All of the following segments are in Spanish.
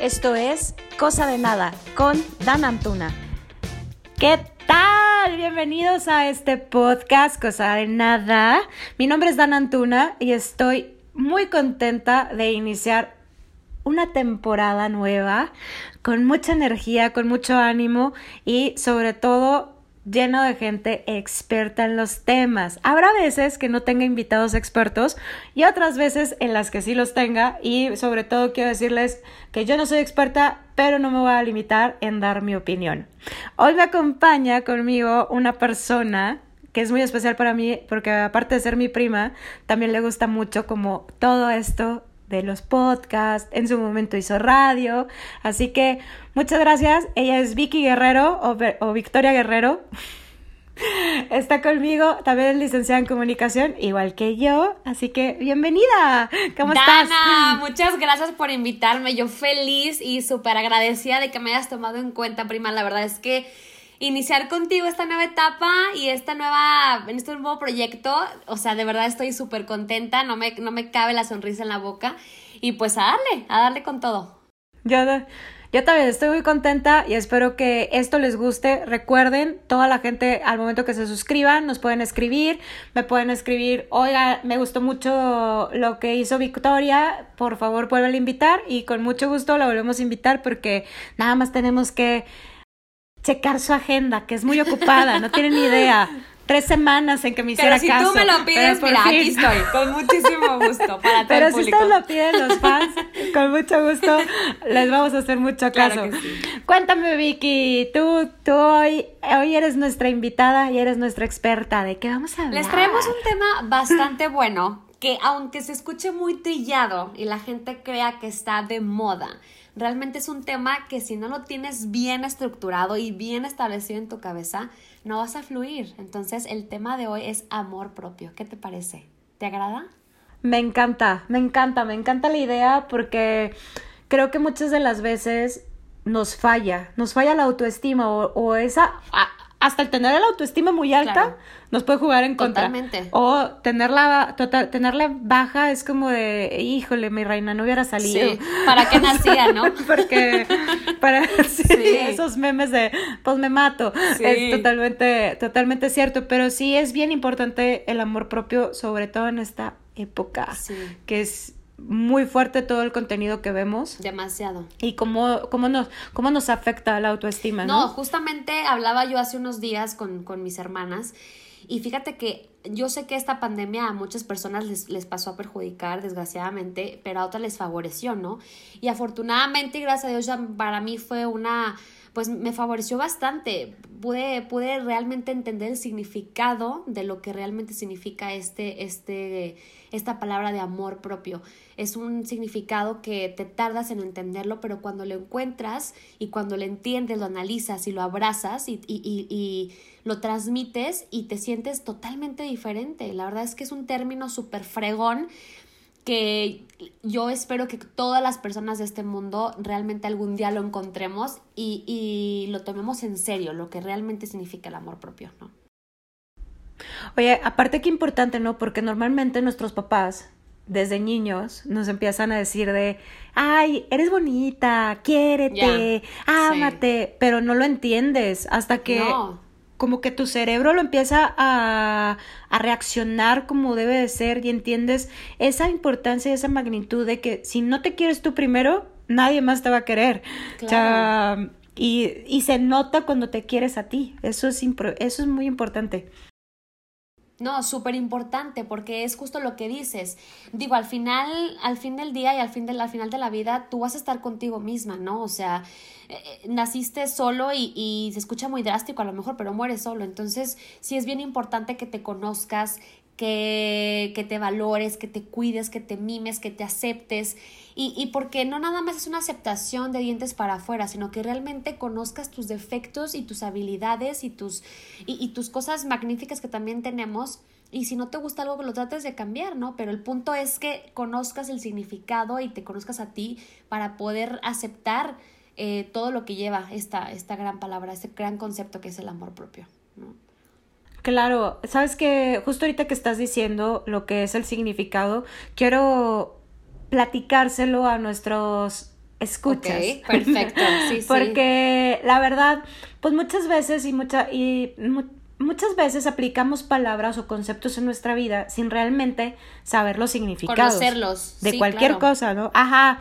Esto es Cosa de Nada con Dan Antuna. ¿Qué tal? Bienvenidos a este podcast Cosa de Nada. Mi nombre es Dan Antuna y estoy muy contenta de iniciar una temporada nueva con mucha energía, con mucho ánimo y sobre todo lleno de gente experta en los temas. Habrá veces que no tenga invitados expertos y otras veces en las que sí los tenga y sobre todo quiero decirles que yo no soy experta, pero no me voy a limitar en dar mi opinión. Hoy me acompaña conmigo una persona que es muy especial para mí porque aparte de ser mi prima, también le gusta mucho como todo esto de los podcasts, en su momento hizo radio, así que muchas gracias. Ella es Vicky Guerrero o, Victoria Guerrero. Está conmigo, también es licenciada en comunicación, igual que yo, así que bienvenida. ¿Cómo Dana, muchas gracias por invitarme. Yo feliz y súper agradecida de que me hayas tomado en cuenta, prima. La verdad es que iniciar contigo esta nueva etapa y esta nueva, en este nuevo proyecto. O sea, de verdad estoy súper contenta, no me, no me cabe la sonrisa en la boca. Y pues a darle, a darle con todo. Yo, yo también estoy muy contenta y espero que esto les guste. Recuerden, toda la gente al momento que se suscriban nos pueden escribir, me pueden escribir, oiga, me gustó mucho lo que hizo Victoria, por favor vuelve a invitar y con mucho gusto la volvemos a invitar porque nada más tenemos que checar su agenda, que es muy ocupada, no tienen ni idea. Tres semanas en que me hiciera Pero si tú me lo pides, mira, aquí estoy, con muchísimo gusto para todo Pero si ustedes lo piden los fans, con mucho gusto les vamos a hacer mucho caso. Cuéntame, Vicky, tú, tú hoy, hoy eres nuestra invitada y eres nuestra experta. ¿De qué vamos a hablar? Les traemos un tema bastante bueno que aunque se escuche muy trillado y la gente crea que está de moda, realmente es un tema que si no lo tienes bien estructurado y bien establecido en tu cabeza, no vas a fluir. Entonces el tema de hoy es amor propio. ¿Qué te parece? ¿Te agrada? Me encanta, me encanta, me encanta la idea porque creo que muchas de las veces nos falla, nos falla la autoestima o, esa hasta el tener la autoestima muy alta nos puede jugar en contra. Totalmente. O tenerla, tota, tenerla baja es como de, híjole, mi reina no hubiera salido. Sí. ¿Para qué nacía, no? Porque para esos memes de, pues me mato. Es totalmente, totalmente cierto. Pero sí es bien importante el amor propio, sobre todo en esta época, que es muy fuerte todo el contenido que vemos. Demasiado. Y cómo, cómo, nos, cómo nos afecta la autoestima, ¿no? No, justamente hablaba yo hace unos días con, con mis hermanas y fíjate que yo sé que esta pandemia a muchas personas les, les, pasó a perjudicar, desgraciadamente, pero a otras les favoreció, ¿no? Y afortunadamente, gracias a Dios, ya para mí fue una pues me favoreció bastante. Pude, pude realmente entender el significado de lo que realmente significa este, este, esta palabra de amor propio. Es un significado que te tardas en entenderlo, pero cuando lo encuentras y cuando lo entiendes, lo analizas y lo abrazas y, y, y, lo transmites y te sientes totalmente diferente. La verdad es que es un término súper fregón que yo espero que todas las personas de este mundo realmente algún día lo encontremos y, y, lo tomemos en serio, lo que realmente significa el amor propio, ¿no? Oye, aparte que importante, ¿no? Porque normalmente nuestros papás, desde niños, nos empiezan a decir de, ay, eres bonita, quiérete, ámate, pero no lo entiendes hasta que como que tu cerebro lo empieza a, a, reaccionar como debe de ser y entiendes esa importancia y esa magnitud de que si no te quieres tú primero, nadie más te va a querer. O sea, y, y, se nota cuando te quieres a ti. Eso es, eso es muy importante. No, súper importante porque es justo lo que dices. Digo, al final, al fin del día y al, fin de, al final de la vida, tú vas a estar contigo misma, ¿no? O sea, eh, eh, naciste solo y, y se escucha muy drástico a lo mejor, pero mueres solo. Entonces, sí es bien importante que te conozcas, que, que te valores, que te cuides, que te mimes, que te aceptes. Y, y porque no nada más es una aceptación de dientes para afuera, sino que realmente conozcas tus defectos y tus habilidades y tus, y, y tus cosas magníficas que también tenemos. Y si no te gusta algo, lo trates de cambiar, ¿no? Pero el punto es que conozcas el significado y te conozcas a ti para poder aceptar eh, todo lo que lleva esta, esta gran palabra, este gran concepto que es el amor propio. Claro, sabes que justo ahorita que estás diciendo lo que es el significado, quiero platicárselo a nuestros escuchas. perfecto, sí, sí. Porque la verdad, pues muchas veces y, mucha, y muchas veces aplicamos palabras o conceptos en nuestra vida sin realmente saber los significados. Conocerlos. De cualquier cosa, ¿no? Ajá.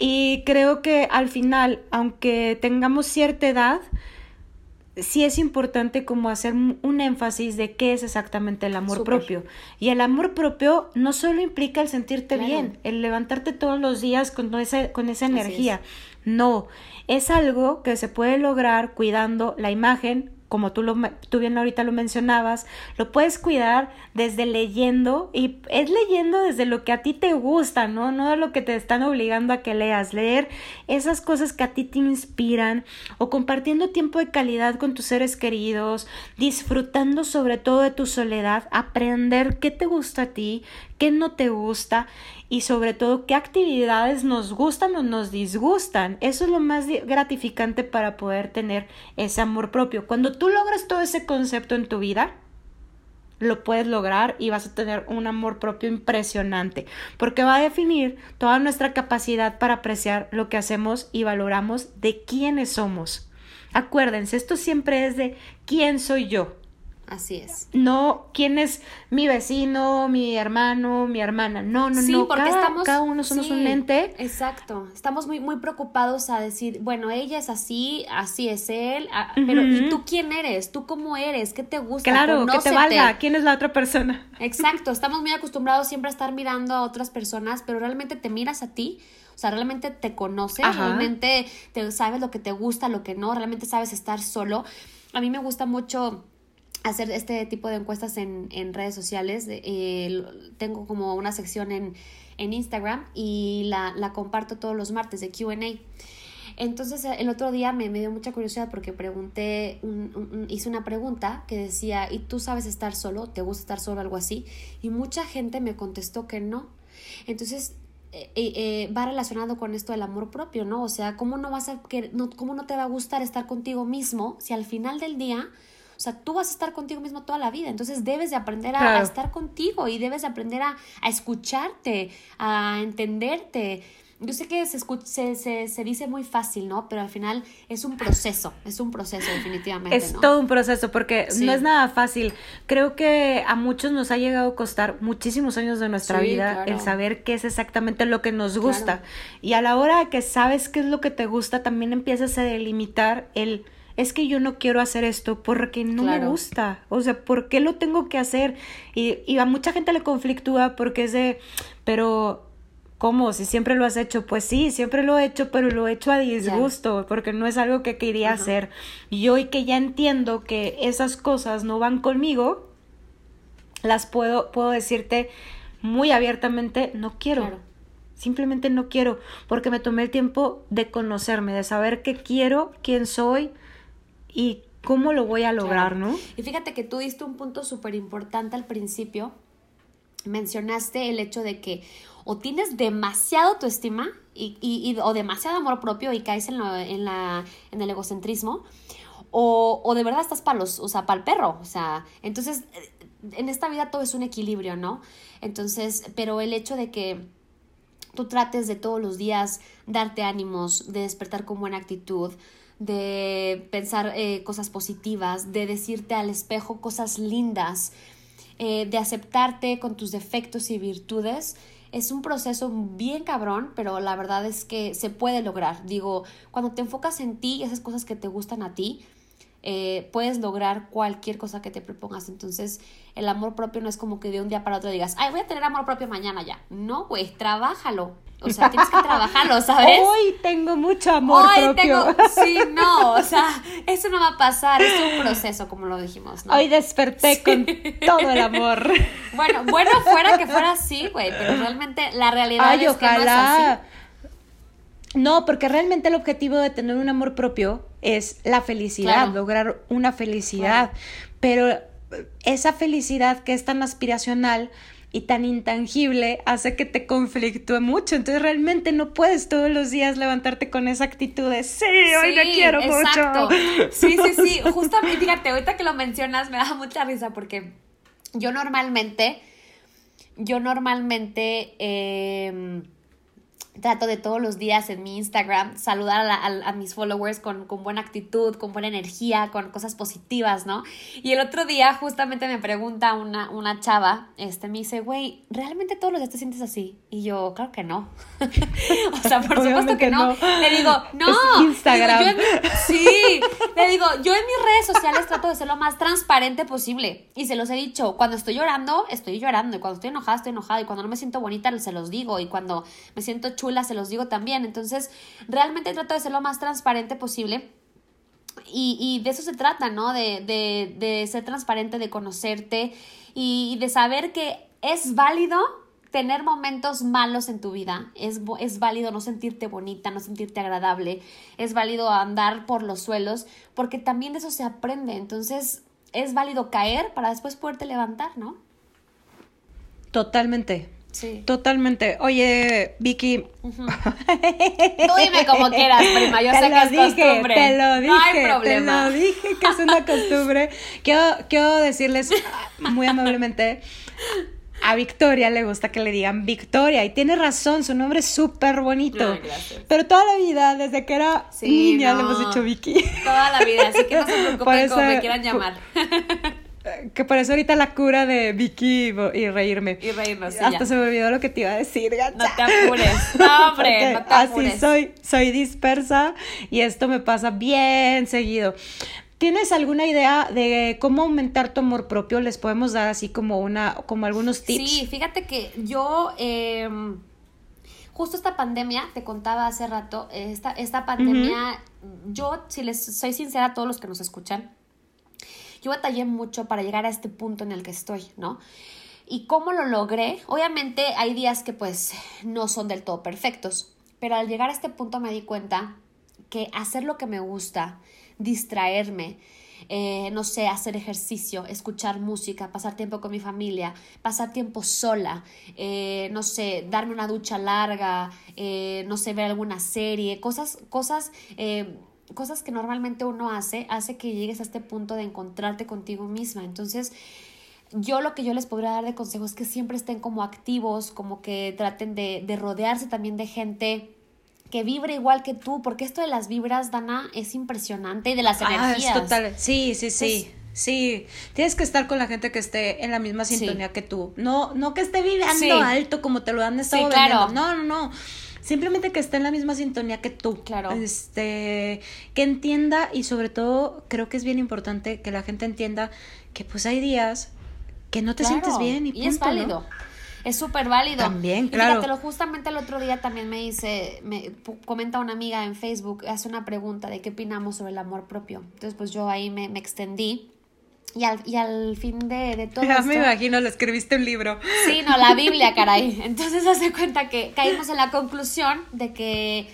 Y creo que al final, aunque tengamos cierta edad, sí es importante como hacer un énfasis de qué es exactamente el amor propio. Y el amor propio no solo implica el sentirte bien, el levantarte todos los días con, esa, con esa energía. No, es algo que se puede lograr cuidando la imagen, como tú, lo, tú bien ahorita lo mencionabas, lo puedes cuidar desde leyendo y es leyendo desde lo que a ti te gusta, ¿no? No de lo que te están obligando a que leas, leer esas cosas que a ti te inspiran o compartiendo tiempo de calidad con tus seres queridos, disfrutando sobre todo de tu soledad, aprender qué te gusta a ti, qué no te gusta y sobre todo qué actividades nos gustan o nos disgustan. Eso es lo más gratificante para poder tener ese amor propio. Cuando tú logras todo ese concepto en tu vida, lo puedes lograr y vas a tener un amor propio impresionante, porque va a definir toda nuestra capacidad para apreciar lo que hacemos y valoramos de quiénes somos. Acuérdense, esto siempre es de quién soy yo. Así es. No, quién es mi vecino, mi hermano, mi hermana. No, no, sí, no. Porque cada, estamos, cada uno somos un ente. Exacto. Estamos muy, muy preocupados a decir, bueno, ella es así, así es él. Pero, ¿y tú quién eres? ¿Tú cómo eres? ¿Qué te gusta? Claro, que te valga. ¿Quién es la otra persona? Exacto. Estamos muy acostumbrados siempre a estar mirando a otras personas, pero realmente te miras a ti. O sea, realmente te conoces, realmente te sabes lo que te gusta, lo que no, realmente sabes estar solo. A mí me gusta mucho hacer este tipo de encuestas en, en redes sociales. Eh, tengo como una sección en, en Instagram y la, la, comparto todos los martes de QA. Entonces el otro día me, me, dio mucha curiosidad porque pregunté, un, hice una pregunta que decía, ¿y tú sabes estar solo? ¿Te gusta estar solo? Algo así. Y mucha gente me contestó que no. Entonces eh, eh, va relacionado con esto del amor propio, ¿no? O sea, ¿cómo no vas a cómo no te va a gustar estar contigo mismo si al final del día o sea, tú vas a estar contigo mismo toda la vida, entonces debes de aprender a, estar contigo y debes de aprender a, escucharte, a entenderte. Yo sé que se, se, se, dice muy fácil, ¿no? Pero al final es un proceso, es un proceso definitivamente. Es todo un proceso porque no es nada fácil. Creo que a muchos nos ha llegado a costar muchísimos años de nuestra vida el saber qué es exactamente lo que nos gusta. Y a la hora que sabes qué es lo que te gusta, también empiezas a delimitar el es que yo no quiero hacer esto porque no me gusta. O sea, ¿por qué lo tengo que hacer? Y, y, a mucha gente le conflictúa porque es de, pero, ¿cómo? Si siempre lo has hecho, pues sí, siempre lo he hecho, pero lo he hecho a disgusto porque no es algo que quería hacer. Y hoy que ya entiendo que esas cosas no van conmigo, las puedo, puedo decirte muy abiertamente, no quiero. Simplemente no quiero, porque me tomé el tiempo de conocerme, de saber qué quiero, quién soy, y cómo lo voy a lograr, ¿no? Y fíjate que tú diste un punto súper importante al principio. Mencionaste el hecho de que o tienes demasiado autoestima y, y, o demasiado amor propio y caes en, en, la, en el egocentrismo, o, o de verdad estás para los, o sea, para el perro. O sea, entonces, en esta vida todo es un equilibrio, ¿no? Entonces, pero el hecho de que tú trates de todos los días darte ánimos, de despertar con buena actitud, de pensar eh, cosas positivas, de decirte al espejo cosas lindas, eh, de aceptarte con tus defectos y virtudes. Es un proceso bien cabrón, pero la verdad es que se puede lograr. Digo, cuando te enfocas en ti y esas cosas que te gustan a ti, eh, puedes lograr cualquier cosa que te propongas. Entonces, el amor propio no es como que de un día para otro digas, ay, voy a tener amor propio mañana ya. No, güey, trabájalo. O sea, tienes que trabajarlo, ¿sabes? Hoy tengo mucho amor Hoy propio. Tengo, sí, no, o sea, eso no va a pasar, es un proceso, como lo dijimos, ¿no? Hoy desperté con todo el amor. Bueno, bueno fuera que fuera así, güey, pero realmente la realidad es que no es así. No, porque realmente el objetivo de tener un amor propio es la felicidad, lograr una felicidad. Pero esa felicidad que es tan aspiracional y tan intangible hace que te conflictúe mucho. Entonces realmente no puedes todos los días levantarte con esa actitud de sí, hoy te quiero mucho. Sí, sí, sí. Justamente, fíjate, ahorita que lo mencionas me da mucha risa porque yo normalmente, yo normalmente, em, trato de todos los días en mi Instagram saludar a, mis followers con, buena actitud, con buena energía, con cosas positivas, ¿no? Y el otro día justamente me pregunta una, una chava, este, me dice, güey, ¿realmente todos los días te sientes así? Y yo, claro que no. o sea, por supuesto que no. Le digo, no. Instagram. sí, le digo, yo en mis redes sociales trato de ser lo más transparente posible. Y se los he dicho, cuando estoy llorando, estoy llorando. Y cuando estoy enojada, estoy enojada. Y cuando no me siento bonita, se los digo. Y cuando me siento se los digo también. Entonces, realmente trato de ser lo más transparente posible. Y, de eso se trata, ¿no? De, de, ser transparente, de conocerte y, de saber que es válido tener momentos malos en tu vida. Es, es válido no sentirte bonita, no sentirte agradable. Es válido andar por los suelos, porque también de eso se aprende. Entonces, es válido caer para después poderte levantar, ¿no? Totalmente. Totalmente. Oye, Vicky. Tú dime como quieras, prima. Yo sé que es costumbre. Te lo dije. No hay problema. Te lo dije que es una costumbre. quiero, quiero decirles muy amablemente. A Victoria le gusta que le digan Victoria y tiene razón, su nombre es súper bonito. Pero toda la vida, desde que era niña, le hemos dicho Vicky. Toda la vida, así que no se preocupen como me quieran llamar. Que por eso ahorita la cura de Vicky y reírme. Y reírnos. Sí, Hasta se me olvidó lo que te iba a decir, gacha. No te apures. No, hombre, no te apures. Así soy, soy dispersa y esto me pasa bien seguido. ¿Tienes alguna idea de cómo aumentar tu amor propio? Les podemos dar así como una, como algunos tips. Sí, fíjate que yo em, justo esta pandemia, te contaba hace rato, esta, esta pandemia, yo, si les soy sincera a todos los que nos escuchan, yo batallé mucho para llegar a este punto en el que estoy, ¿no? ¿Y cómo lo logré? Obviamente hay días que pues no son del todo perfectos, pero al llegar a este punto me di cuenta que hacer lo que me gusta, distraerme, eh, no sé, hacer ejercicio, escuchar música, pasar tiempo con mi familia, pasar tiempo sola, eh, no sé, darme una ducha larga, eh, no sé, ver alguna serie, cosas, cosas cosas que normalmente uno hace, hace que llegues a este punto de encontrarte contigo misma. Entonces, yo lo que yo les podría dar de consejo es que siempre estén como activos, como que traten de, de rodearse también de gente que vibre igual que tú, porque esto de las vibras, Dana, es impresionante y de las ah, energías. total, sí, sí, sí. Sí, tienes que estar con la gente que esté en la misma sintonía que tú. No, no que esté vibrando alto como te lo han estado sí, No, no, no simplemente que esté en la misma sintonía que tú. Claro. Este, que entienda y sobre todo creo que es bien importante que la gente entienda que pues hay días que no te sientes bien y, y es válido. Es súper válido. También, claro. Y justamente el otro día también me dice, me comenta una amiga en Facebook, hace una pregunta de qué opinamos sobre el amor propio. Entonces, pues yo ahí me, me extendí y al, y al fin de, de todo ya me imagino, le escribiste un libro. Sí, no, la Biblia, caray. Entonces hace cuenta que caímos en la conclusión de que,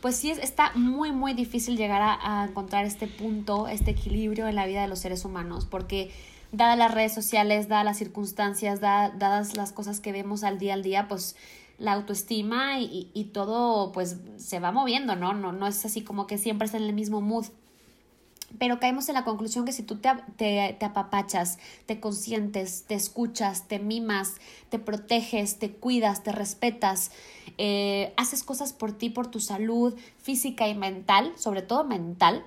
pues sí, está muy, muy difícil llegar a, encontrar este punto, este equilibrio en la vida de los seres humanos, porque dadas las redes sociales, dadas las circunstancias, dadas las cosas que vemos al día al día, pues la autoestima y, y, todo pues se va moviendo, ¿no? ¿no? No es así como que siempre está en el mismo mood. Pero caemos en la conclusión que si tú te, te, apapachas, te consientes, te escuchas, te mimas, te proteges, te cuidas, te respetas, eh, haces cosas por ti, por tu salud física y mental, sobre todo mental,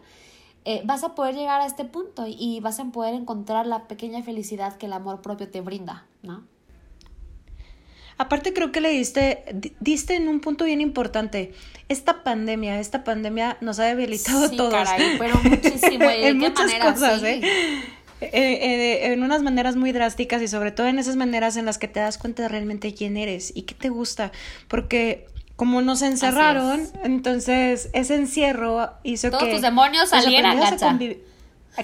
eh, vas a poder llegar a este punto y vas a poder encontrar la pequeña felicidad que el amor propio te brinda, ¿no? Aparte creo que le diste, diste en un punto bien importante. Esta pandemia, esta pandemia nos ha debilitado sí, todos. Caray, pero muchísimo. en muchas cosas, ¿eh? Eh, ¿eh? en unas maneras muy drásticas y sobre todo en esas maneras en las que te das cuenta de realmente quién eres y qué te gusta. Porque como nos encerraron, entonces ese encierro hizo que... Todos tus demonios salieran, gacha.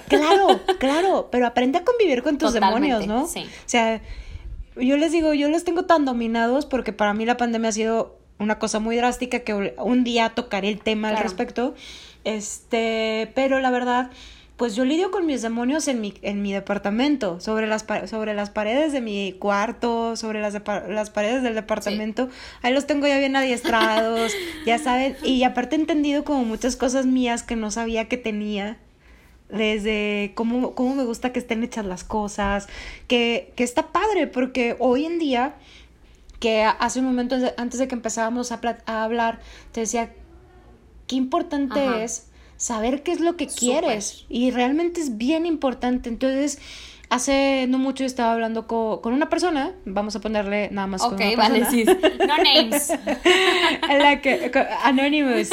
Claro, claro, pero aprende a convivir con tus demonios, ¿no? Sí. O sea, yo les digo, yo los tengo tan dominados porque para mí la pandemia ha sido una cosa muy drástica que un día tocaré el tema al respecto. Este, pero la verdad, pues yo lidio con mis demonios en mi, en mi departamento, sobre las, sobre las paredes de mi cuarto, sobre las, las paredes del departamento. Ahí los tengo ya bien adiestrados, ya saben. Y aparte he entendido como muchas cosas mías que no sabía que tenía desde cómo, cómo me gusta que estén hechas las cosas, que, que está padre, porque hoy en día que hace un momento antes de que empezábamos a, hablar, te decía, qué importante es saber qué es lo que quieres y realmente es bien importante. Entonces, hace no mucho estaba hablando con, una persona, vamos a ponerle nada más Ok, vale, sí. No names. la que, Anonymous.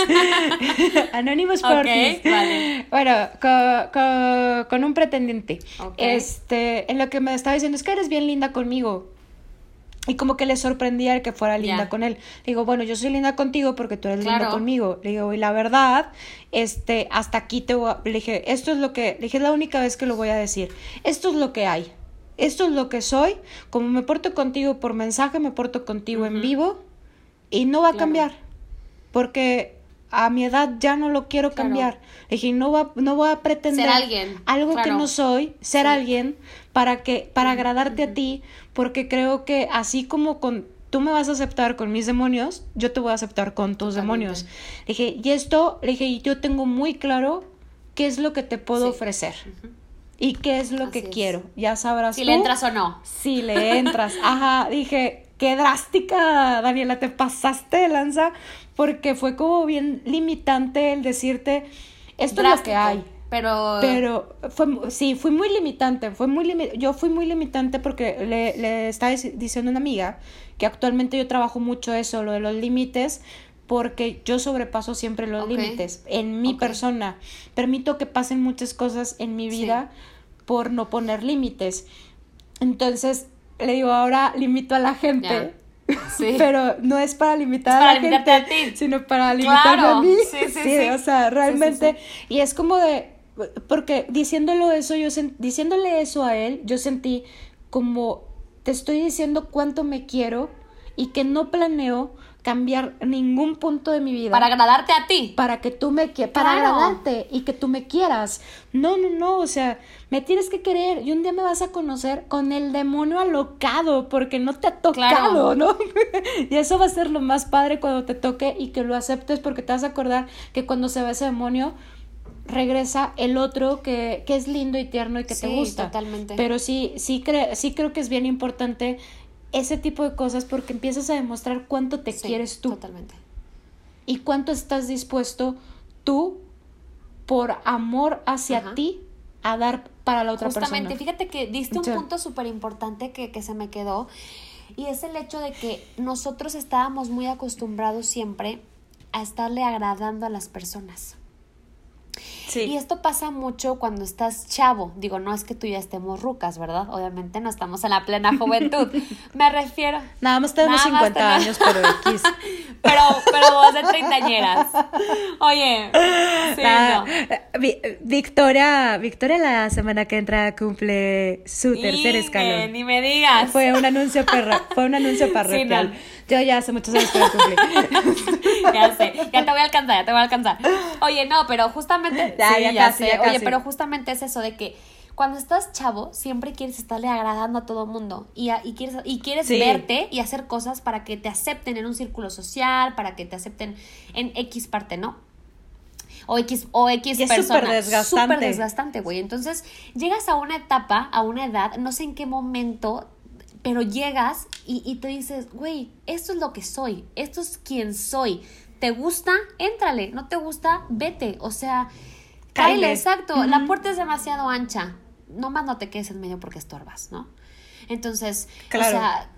Anonymous okay, vale. Bueno, con, con, un pretendiente. Este, en lo que me estaba diciendo es que eres bien linda conmigo. Y como que le sorprendía el que fuera linda con él. Le digo, bueno, yo soy linda contigo porque tú eres linda conmigo. Le digo, y la verdad, este, hasta aquí te voy a... Le dije, esto es lo que... Le dije, es la única vez que lo voy a decir. Esto es lo que hay. Esto es lo que soy. Como me porto contigo por mensaje, me porto contigo en vivo. Y no va a cambiar. Porque a mi edad ya no lo quiero cambiar. Dije, no, va, no voy a pretender alguien. algo que no soy, ser alguien para que para agradarte a ti, porque creo que así como con tú me vas a aceptar con mis demonios, yo te voy a aceptar con tus demonios. Le dije, y esto, le dije, yo tengo muy claro qué es lo que te puedo ofrecer. Y qué es lo que quiero. Ya sabrás. Si le entras o no. Si le entras. Ajá. Dije, qué drástica, Daniela, te pasaste de lanza porque fue como bien limitante el decirte, esto es lo que hay. Pero... Pero fue, sí, fui muy limitante, fue muy yo fui muy limitante porque le, le estaba diciendo a una amiga que actualmente yo trabajo mucho eso, lo de los límites, porque yo sobrepaso siempre los límites en mi persona. Permito que pasen muchas cosas en mi vida por no poner límites. Entonces, le digo, ahora limito a la gente. Sí. Pero no es para limitar a la gente, a ti. sino para limitarme a mí. Sí, sí, sí, O sea, realmente. Y es como de. Porque diciéndolo eso, yo diciéndole eso a él, yo sentí como te estoy diciendo cuánto me quiero y que no planeo cambiar ningún punto de mi vida. Para agradarte a ti. Para que tú me quieras. Para agradarte y que tú me quieras. No, no, no. O sea, me tienes que querer y un día me vas a conocer con el demonio alocado porque no te ha tocado, ¿no? y eso va a ser lo más padre cuando te toque y que lo aceptes porque te vas a acordar que cuando se va ese demonio regresa el otro que, que es lindo y tierno y que te gusta. Totalmente. Pero sí, sí, sí creo que es bien importante ese tipo de cosas porque empiezas a demostrar cuánto te quieres tú. Totalmente. Y cuánto estás dispuesto tú por amor hacia ti a dar para la otra persona. Justamente, fíjate que diste un punto súper importante que, que se me quedó y es el hecho de que nosotros estábamos muy acostumbrados siempre a estarle agradando a las personas. Y esto pasa mucho cuando estás chavo. Digo, no es que tú ya estemos rucas, ¿verdad? Obviamente no estamos en la plena juventud. Me refiero. Nada más tenemos 50 años, pero X. pero, pero vos de treintañeras. Oye, sí, no. Victoria, Victoria la semana que entra cumple su tercer escalón. Ni me digas. Fue un anuncio para, fue un anuncio sí, Yo ya hace muchos años que lo cumplí. ya sé, ya te voy a alcanzar, ya te voy a alcanzar. Oye, no, pero justamente ya, sé. Oye, pero justamente es eso de que cuando estás chavo, siempre quieres estarle agradando a todo mundo y, y quieres, y quieres verte y hacer cosas para que te acepten en un círculo social, para que te acepten en X parte, ¿no? O X, o X persona. Es súper desgastante. Súper desgastante, güey. Entonces, llegas a una etapa, a una edad, no sé en qué momento, pero llegas y, y te dices, güey, esto es lo que soy, esto es quien soy. ¿Te gusta? Éntrale. ¿No te gusta? Vete. O sea, Cáele, exacto. La puerta es demasiado ancha. No más no te quedes en medio porque estorbas, ¿no? Entonces, claro. o sea,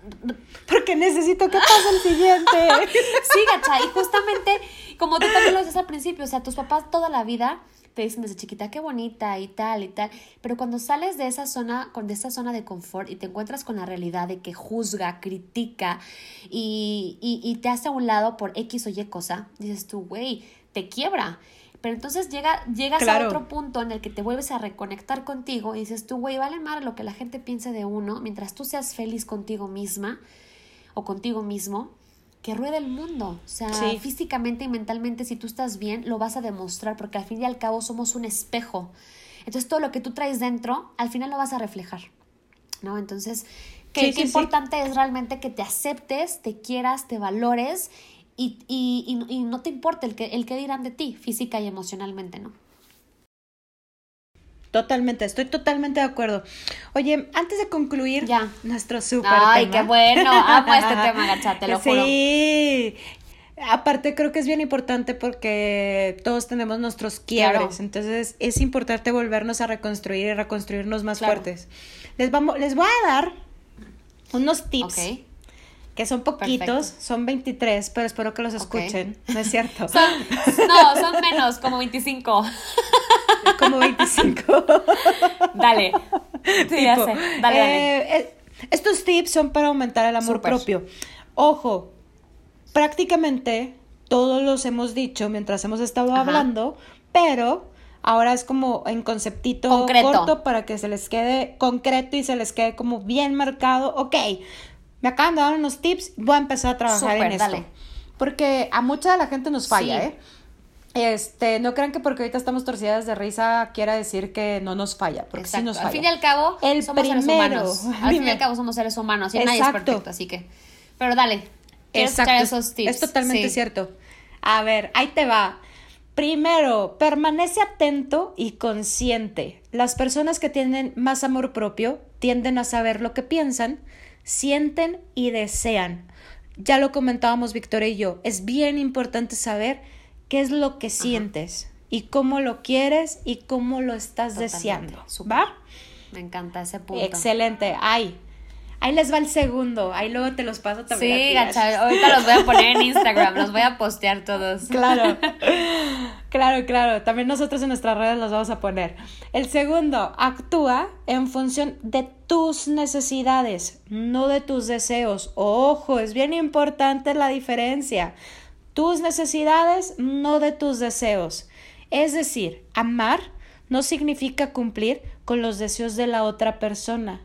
porque necesito que pase el siguiente. sí, gacha, y justamente como tú también lo dices al principio, o sea, tus papás toda la vida te dicen desde chiquita qué bonita y tal y tal, pero cuando sales de esa zona, de esa zona de confort y te encuentras con la realidad de que juzga, critica y, y, te hace a un lado por X o Y cosa, dices tú, güey, te quiebra. Pero entonces llega, llegas a otro punto en el que te vuelves a reconectar contigo y dices tú, güey, vale más lo que la gente piense de uno, mientras tú seas feliz contigo misma o contigo mismo, que ruede el mundo. O sea, físicamente y mentalmente, si tú estás bien, lo vas a demostrar, porque al fin y al cabo somos un espejo. Entonces, todo lo que tú traes dentro, al final lo vas a reflejar. ¿No? Entonces, qué, qué importante es realmente que te aceptes, te quieras, te valores y, y, y, no te importa el que, el que dirán de ti física y emocionalmente, ¿no? Totalmente, estoy totalmente de acuerdo. Oye, antes de concluir Ya. nuestro súper Ay, tema. qué bueno. Amo este tema, Gacha, te lo juro. Sí. Aparte creo que es bien importante porque todos tenemos nuestros quiebres, Claro. entonces es importante volvernos a reconstruir y reconstruirnos más Claro. fuertes. Les vamos les voy a dar unos tips que son poquitos, Perfecto. son 23, pero espero que los escuchen, ¿no es cierto? Son, no, son menos, como 25. Como 25. Dale. Sí, ya sé. Dale, eh, estos tips son para aumentar el amor propio. Ojo, prácticamente todos los hemos dicho mientras hemos estado Ajá. hablando, pero ahora es como en conceptito Concreto. corto para que se les quede concreto y se les quede como bien marcado. Ok, me acaban de dar unos tips, voy a empezar a trabajar en esto. dale. Porque a mucha de la gente nos falla, Sí. ¿eh? Este, no crean que porque ahorita estamos torcidas de risa quiera decir que no nos falla, porque sí nos falla. Al fin y al cabo, El somos seres primero. humanos. Al fin y al cabo, somos seres humanos y nadie es perfecto, así que. Pero dale. Exacto, es- esos tips. Es totalmente Sí. cierto. A ver, ahí te va. Primero, permanece atento y consciente. Las personas que tienen más amor propio tienden a saber lo que piensan, sienten y desean. Ya lo comentábamos Victoria y yo. Es bien importante saber qué es lo que sientes y cómo lo quieres y cómo lo estás Totalmente, deseando. ¿Va? Me encanta ese punto. Excelente. Ay, ahí les va el segundo. Ahí luego te los paso también. a Sí, ti, gacha, ahorita los voy a poner en Instagram, los voy a postear todos. Claro, claro, claro. También nosotros en nuestras redes los vamos a poner. El segundo, actúa en función de tus necesidades, no de tus deseos. Ojo, es bien importante la diferencia. Tus necesidades, no de tus deseos. Es decir, amar no significa cumplir con los deseos de la otra persona.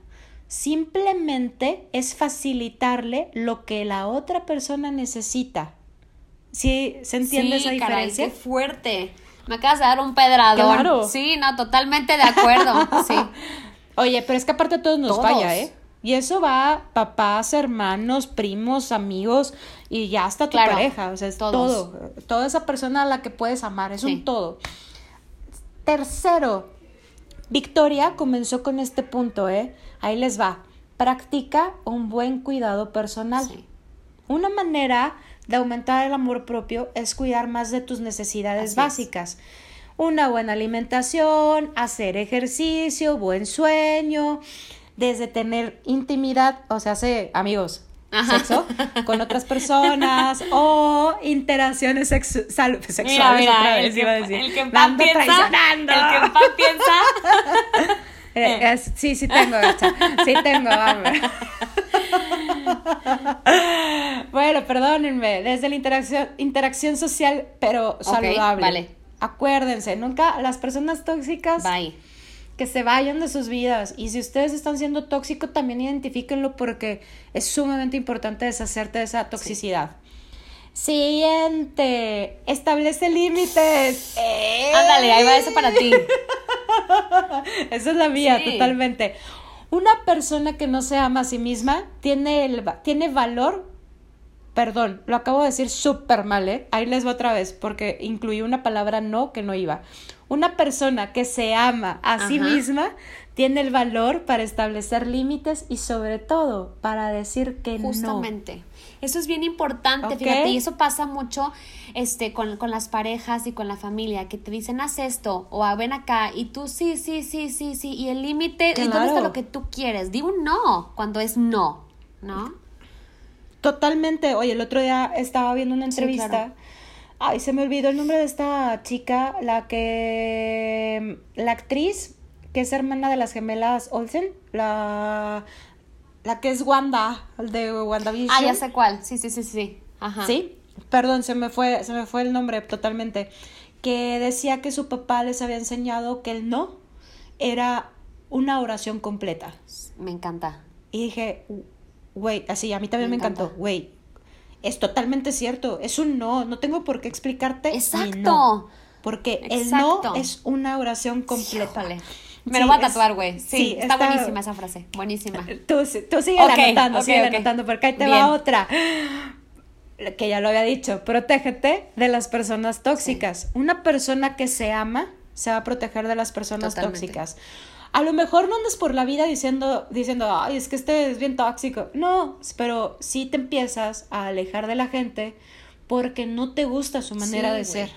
Simplemente es facilitarle lo que la otra persona necesita. ¿Sí se entiende sí, esa caray, diferencia? qué fuerte. Me acabas de dar un pedradón. Claro. Sí, no, totalmente de acuerdo. Sí. Oye, pero es que aparte a todos nos Todos. falla, ¿eh? Y eso va a papás, hermanos, primos, amigos y ya hasta tu Claro, pareja. O sea, es todos. todo. Toda esa persona a la que puedes amar, es Sí. un todo. Tercero, Victoria comenzó con este punto, ¿eh? Ahí les va. Practica un buen cuidado personal. Sí. Una manera de aumentar el amor propio es cuidar más de tus necesidades Así es. básicas. Una buena alimentación, hacer ejercicio, buen sueño, desde tener intimidad, o sea, amigos, Ajá. sexo con otras personas o interacciones sexu- sal- sexuales Mira, mira, otra el vez que, iba a decir. el que en ando piensa, traicionando. el que en paz piensa, Eh, sí, sí tengo, gacha. Sí tengo, vamos. bueno, perdónenme. Desde la interacción, interacción social, pero saludable. vale. Acuérdense, nunca las personas tóxicas bye. Que se vayan de sus vidas. Y si ustedes están siendo tóxicos, también identifíquenlo porque es sumamente importante deshacerte de esa toxicidad. Siguiente, establece límites. ¡Eh! Ándale, ahí va eso para ti. Esa es la mía, Sí. totalmente. Una persona que no se ama a sí misma tiene, el, tiene valor. Perdón, lo acabo de decir súper mal, ¿eh? Ahí les va otra vez, porque incluí una palabra no que no iba. Una persona que se ama a sí misma tiene el valor para establecer límites y sobre todo para decir que no. Justamente. Eso es bien importante, fíjate, y eso pasa mucho este, con, con las parejas y con la familia, que te dicen haz esto o "Ah, ven acá y tú sí, sí, sí, sí, sí, y el límite, ¿y ¿dónde está Claro. lo que tú quieres? Di un no cuando es no, ¿no? Totalmente. Oye, el otro día estaba viendo una Sí, entrevista. claro. Ay, se me olvidó el nombre de esta chica, la que. La actriz, que es hermana de las gemelas Olsen, la. La que es Wanda, el de WandaVision. Ah, ya sé cuál, sí, sí, sí, sí. Ajá. Sí, perdón, se me fue, se me fue el nombre totalmente. Que decía que su papá les había enseñado que el no era una oración completa. Me encanta. Y dije, güey, así, a mí también me, Me encantó, güey. Es totalmente cierto, es un no, no tengo por qué explicarte. mi Exacto. no, porque el no es una oración completa. Híjole. Me Sí, lo voy a tatuar, güey. Sí, sí, está, está- buenísima esa frase. Buenísima. Tú, tú sigue Ok, anotando, ok, sigue ok. anotando, porque ahí te Bien. va otra. Que ya lo había dicho, protégete de las personas tóxicas. Una persona que se ama se va a proteger de las personas tóxicas. A lo mejor no andas por la vida diciendo, diciendo, ay, es que este es bien tóxico. No, pero sí te empiezas a alejar de la gente porque no te gusta su manera de ser.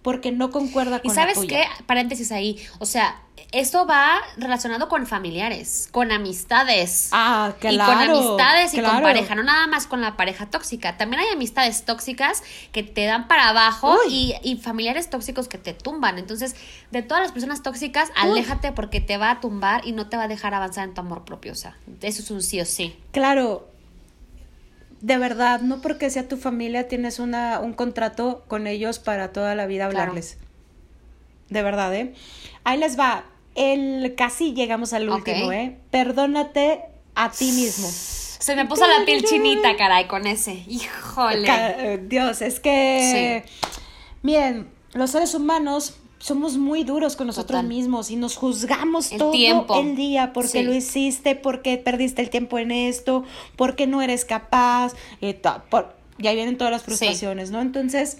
Porque no concuerda con ¿Y sabes qué? Paréntesis ahí. O sea, esto va relacionado con familiares, con amistades. Ah, claro. Y con amistades y con pareja, no nada más con la pareja tóxica. También hay amistades tóxicas que te dan para abajo y, familiares tóxicos que te tumban. Entonces, de todas las personas tóxicas, aléjate porque te va a tumbar y no te va a dejar avanzar en tu amor propio. O sea, eso es un sí o sí. Claro. De verdad, no porque sea tu familia tienes una, un contrato con ellos para toda la vida hablarles. De verdad, ¿eh? Ahí les va el casi llegamos al último, ¿eh? Perdónate a ti mismo. Se me puso la piel chinita, caray, con ese. Híjole. Dios, es que. Miren, los seres humanos somos muy duros con nosotros mismos y nos juzgamos todo el día porque lo hiciste, porque perdiste el tiempo en esto, porque no eres capaz, eh, por, y ahí vienen todas las frustraciones, ¿no? Entonces,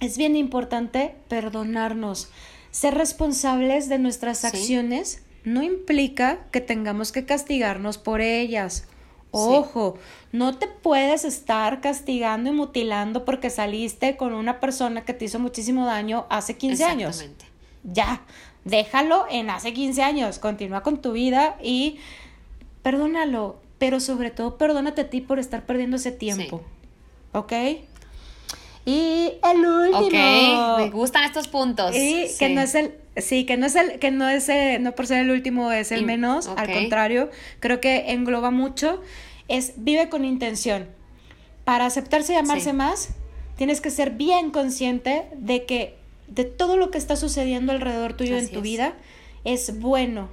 es bien importante perdonarnos. Ser responsables de nuestras acciones no implica que tengamos que castigarnos por ellas. Ojo, no te puedes estar castigando y mutilando porque saliste con una persona que te hizo muchísimo daño hace 15 años. Ya, déjalo en hace 15 años, continúa con tu vida y perdónalo, pero sobre todo perdónate a ti por estar perdiendo ese tiempo. ¿Ok? Y el último. Ok, me gustan estos puntos. Y que no es el, sí, que no es el, que no es no por ser el último es el menos, al contrario, creo que engloba mucho, es vive con intención. Para aceptarse y amarse más, tienes que ser bien consciente de que de todo lo que está sucediendo alrededor tuyo en tu vida es bueno.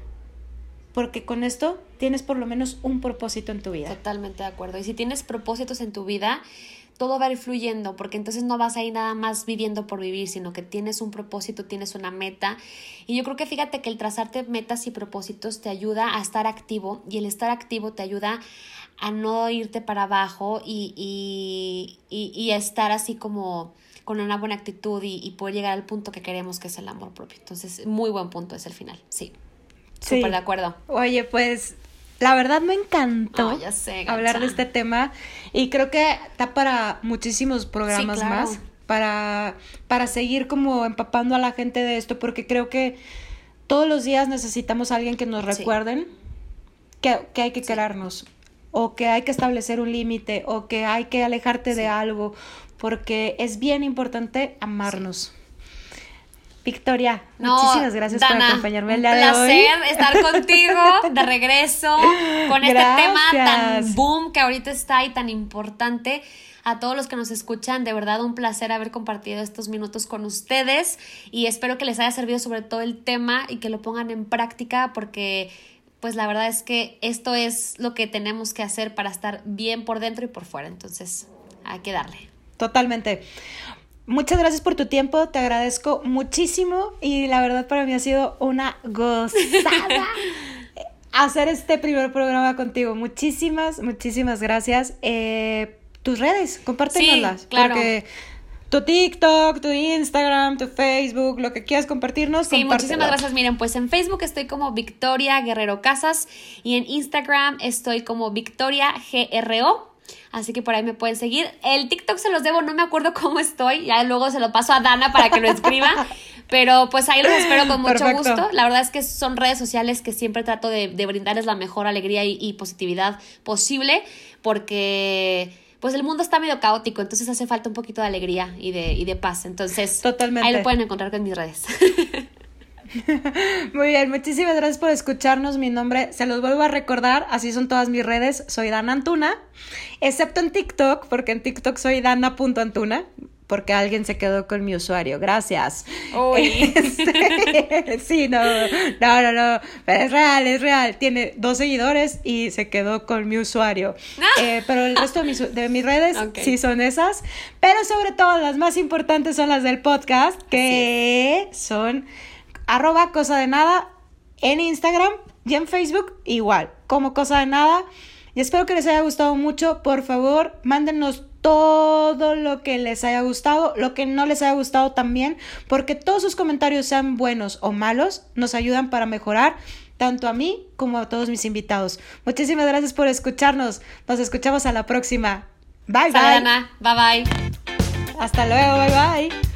Porque con esto tienes por lo menos un propósito en tu vida. Totalmente de acuerdo. Y si tienes propósitos en tu vida, todo va a ir fluyendo, porque entonces no vas ahí nada más viviendo por vivir, sino que tienes un propósito, tienes una meta. Y yo creo que fíjate que el trazarte metas y propósitos te ayuda a estar activo y el estar activo te ayuda a no irte para abajo y, y, y, estar así como con una buena actitud y, y, poder llegar al punto que queremos, que es el amor propio. Entonces, muy buen punto es el final, sí. Sí. Súper de acuerdo. Oye, pues la verdad me encantó hablar de este tema y creo que está para muchísimos programas más para, para seguir como empapando a la gente de esto porque creo que todos los días necesitamos a alguien que nos recuerden que, que, hay que querernos o que hay que establecer un límite o que hay que alejarte de algo porque es bien importante amarnos. Victoria, muchísimas gracias por acompañarme el día de hoy. Un placer estar contigo de regreso con este tema tan boom que ahorita está y tan importante. A todos los que nos escuchan, de verdad un placer haber compartido estos minutos con ustedes y espero que les haya servido sobre todo el tema y que lo pongan en práctica porque pues la verdad es que esto es lo que tenemos que hacer para estar bien por dentro y por fuera. Entonces, hay que darle. Totalmente. Muchas gracias por tu tiempo, te agradezco muchísimo y la verdad para mí ha sido una gozada hacer este primer programa contigo. Muchísimas, muchísimas gracias. Eh, tus redes, compártenoslas. Sí, claro. Porque tu TikTok, tu Instagram, tu Facebook, lo que quieras compartirnos. Sí, muchísimas gracias. Miren, pues en Facebook estoy como Victoria Guerrero Casas y en Instagram estoy como Victoria GRO. Así que por ahí me pueden seguir. El TikTok se los debo, no me acuerdo cómo estoy. Ya luego se lo paso a Dana para que lo escriba. Pero pues ahí los espero con mucho gusto. La verdad es que son redes sociales que siempre trato de, brindarles la mejor alegría y, positividad posible. Porque pues el mundo está medio caótico, entonces hace falta un poquito de alegría y de, y de paz. Entonces, Totalmente. ahí lo pueden encontrar con mis redes. Muy bien, muchísimas gracias por escucharnos. Mi nombre, se los vuelvo a recordar, así son todas mis redes. Soy Dana Antuna, excepto en TikTok, porque en TikTok soy Dana.antuna, porque alguien se quedó con mi usuario. Gracias. Este, sí, no, no, no, no, pero es real, es real. Tiene dos seguidores y se quedó con mi usuario. Ah. Eh, pero el resto de mis, redes sí son esas, pero sobre todo las más importantes son las del podcast, que son arroba cosa de nada en Instagram y en Facebook igual, como cosa de nada. Y espero que les haya gustado mucho. Por favor, mándenos todo lo que les haya gustado, lo que no les haya gustado también, porque todos sus comentarios sean buenos o malos, nos ayudan para mejorar tanto a mí como a todos mis invitados. Muchísimas gracias por escucharnos. Nos escuchamos a la próxima. Bye, bye. Bye bye. Hasta luego, bye bye.